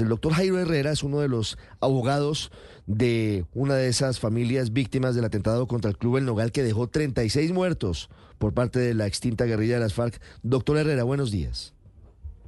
El doctor Jairo Herrera es uno de los abogados de una de esas familias víctimas del atentado contra el Club El Nogal que dejó 36 muertos por parte de la extinta guerrilla de las FARC. Doctor Herrera, buenos días.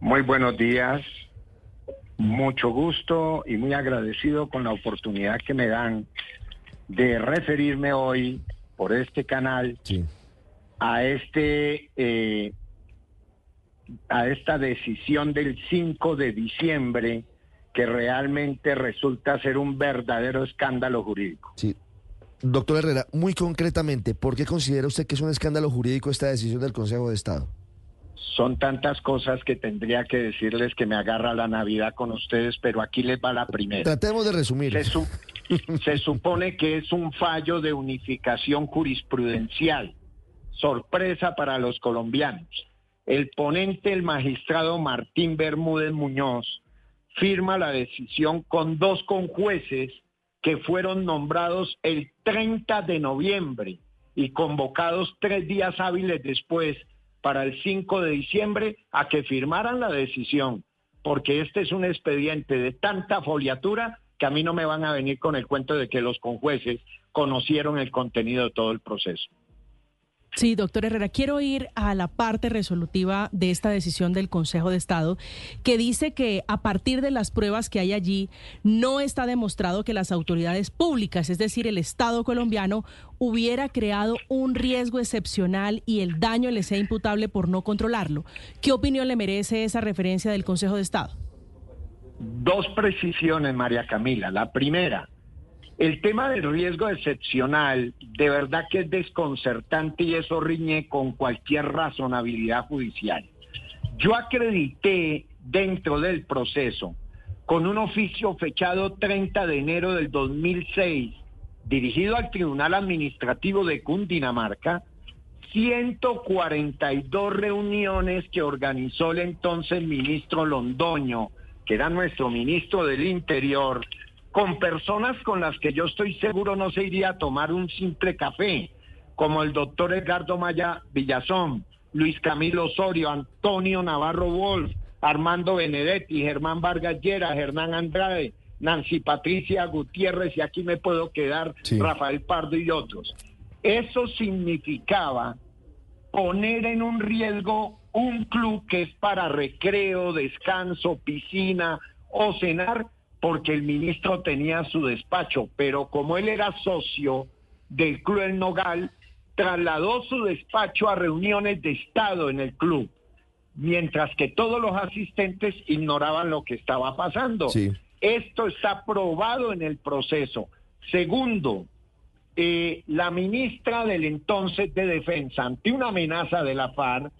Muy buenos días, mucho gusto y muy agradecido con la oportunidad que me dan de referirme hoy por este canal Sí. a este eh, a esta decisión del 5 de diciembre que realmente resulta ser un verdadero escándalo jurídico. Sí. Doctor Herrera, muy concretamente, ¿por qué considera usted que es un escándalo jurídico esta decisión del Consejo de Estado? Son tantas cosas que tendría que decirles que me agarra la Navidad con ustedes, pero aquí les va la primera. Tratemos de resumir. Se, su- se supone que es un fallo de unificación jurisprudencial. Sorpresa para los colombianos. El ponente, el magistrado Martín Bermúdez Muñoz, firma la decisión con dos conjueces que fueron nombrados el 30 de noviembre y convocados tres días hábiles después para el 5 de diciembre a que firmaran la decisión, porque este es un expediente de tanta foliatura que a mí no me van a venir con el cuento de que los conjueces conocieron el contenido de todo el proceso. Sí, doctor Herrera, quiero ir a la parte resolutiva de esta decisión del Consejo de Estado, que dice que a partir de las pruebas que hay allí, no está demostrado que las autoridades públicas, es decir, el Estado colombiano, hubiera creado un riesgo excepcional y el daño le sea imputable por no controlarlo. ¿Qué opinión le merece esa referencia del Consejo de Estado? Dos precisiones, María Camila. La primera, el tema del riesgo excepcional, de verdad que es desconcertante y eso riñe con cualquier razonabilidad judicial. Yo acredité dentro del proceso, con un oficio fechado 30 de enero del 2006, dirigido al Tribunal Administrativo de Cundinamarca, 142 reuniones que organizó el entonces ministro Londoño, que era nuestro ministro del Interior, con personas con las que yo estoy seguro no se iría a tomar un simple café, como el doctor Edgardo Maya Villazón, Luis Camilo Osorio, Antonio Navarro Wolf, Armando Benedetti, Germán Vargas Llera, Hernán Andrade, Nancy Patricia Gutiérrez, y aquí me puedo quedar, Sí. Rafael Pardo y otros. Eso significaba poner en un riesgo un club que es para recreo, descanso, piscina o cenar, porque el ministro tenía su despacho, pero como él era socio del Club El Nogal, trasladó su despacho a reuniones de Estado en el club, mientras que todos los asistentes ignoraban lo que estaba pasando. Sí. Esto está probado en el proceso. Segundo, eh, la ministra del entonces de Defensa, ante una amenaza de la FARC,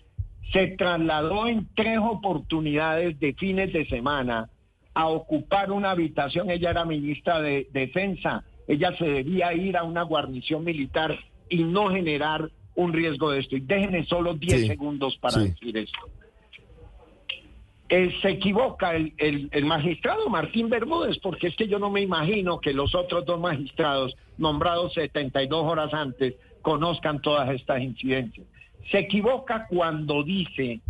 se trasladó en tres oportunidades de fines de semana a ocupar una habitación. Ella era ministra de Defensa. Ella se debía ir a una guarnición militar y no generar un riesgo de esto. Y déjenme solo 10 Sí, segundos para sí. decir esto. Eh, se equivoca el, el- el magistrado Martín Bermúdez, porque es que yo no me imagino que los otros dos magistrados, nombrados 72 horas antes, conozcan todas estas incidencias. Se equivoca cuando dice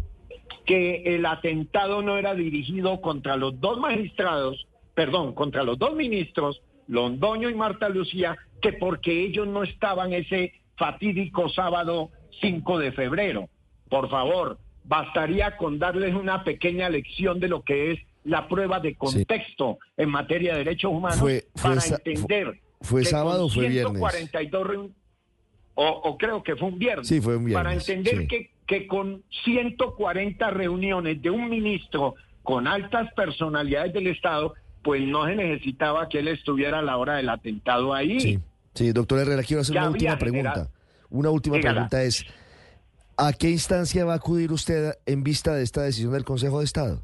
que el atentado no era dirigido contra los dos magistrados, perdón, contra los dos ministros, Londoño y Marta Lucía, que porque ellos no estaban ese fatídico sábado 5 de febrero. Por favor, bastaría con darles una pequeña lección de lo que es la prueba de contexto en materia de derechos humanos Fue- fue para entender. fue que sábado fue viernes? 142 reun- o, o creo que fue un viernes. Sí, fue un Para viernes, entender sí. que, que con 140 reuniones de un ministro con altas personalidades del Estado, pues no se necesitaba que él estuviera a la hora del atentado ahí. Sí, sí, doctor Herrera, quiero hacer Ya una última pregunta. generado- Una última pregunta es, ¿a qué instancia va a acudir usted en vista de esta decisión del Consejo de Estado?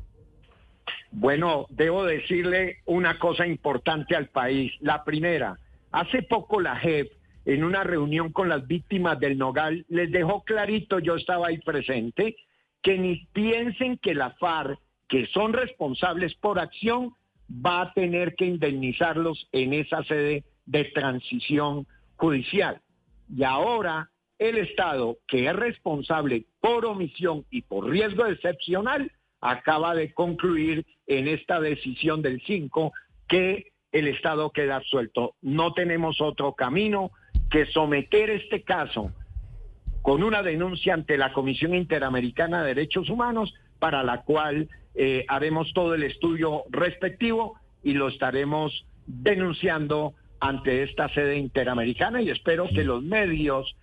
Bueno, debo decirle una cosa importante al país. La primera, hace poco la JEP, en una reunión con las víctimas del Nogal, les dejó clarito, yo estaba ahí presente, que ni piensen que la FARC, que son responsables por acción, va a tener que indemnizarlos en esa sede de transición judicial. Y ahora el Estado, que es responsable por omisión y por riesgo excepcional, acaba de concluir en esta decisión del 5 que el Estado queda suelto. No tenemos otro camino que someter este caso con una denuncia ante la Comisión Interamericana de Derechos Humanos, para la cual eh, haremos todo el estudio respectivo y lo estaremos denunciando ante esta sede interamericana y espero que los medios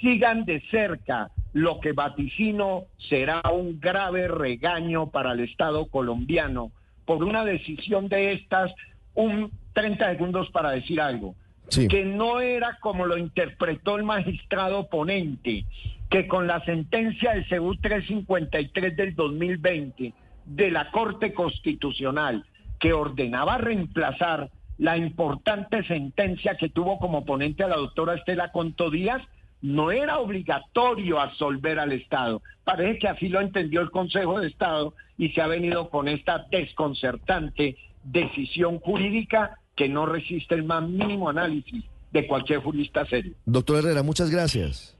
sigan de cerca lo que vaticino será un grave regaño para el Estado colombiano por una decisión de estas, un 30 segundos para decir algo, que no era como lo interpretó el magistrado ponente, que con la sentencia del CEU 353 del 2020 de la Corte Constitucional, que ordenaba reemplazar la importante sentencia que tuvo como ponente a la doctora Estela Conto Díaz, no era obligatorio absolver al Estado. Parece que así lo entendió el Consejo de Estado y se ha venido con esta desconcertante decisión jurídica que no resiste el más mínimo análisis de cualquier jurista serio. Doctor Herrera, muchas gracias.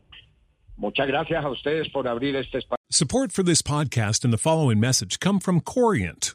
Muchas gracias a ustedes por abrir este espacio. Support for this podcast and the following message come from Corient.